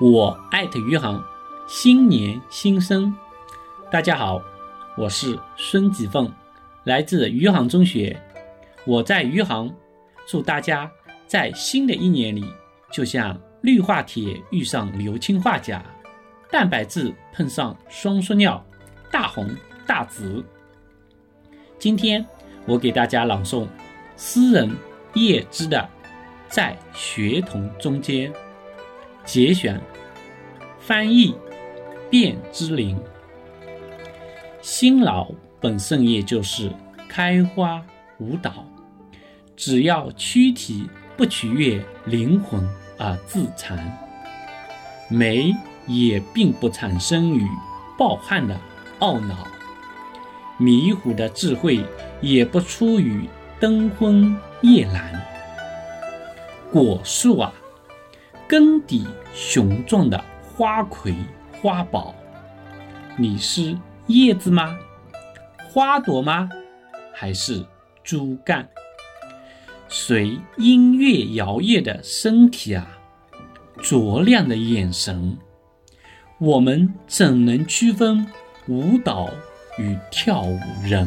我艾特余杭，新年新生，大家好，我是孙吉凤，来自余杭中学。我在余杭，祝大家在新的一年里，就像氯化铁遇上硫氰化钾，蛋白质碰上双缩尿，大红大紫。今天我给大家朗诵诗人叶芝的《在学童中间》。节选，翻译，卞之琳。辛劳本身也就是开花舞蹈，只要躯体不取悦灵魂而自残，美也并不产生于暴汗的懊恼，迷糊的智慧也不出于灯昏夜阑。果树啊！根底雄壮的花魁花宝，你是叶子吗？花朵吗？还是株干？随音乐摇曳的身体啊，灼亮的眼神，我们怎能区分舞蹈与跳舞人？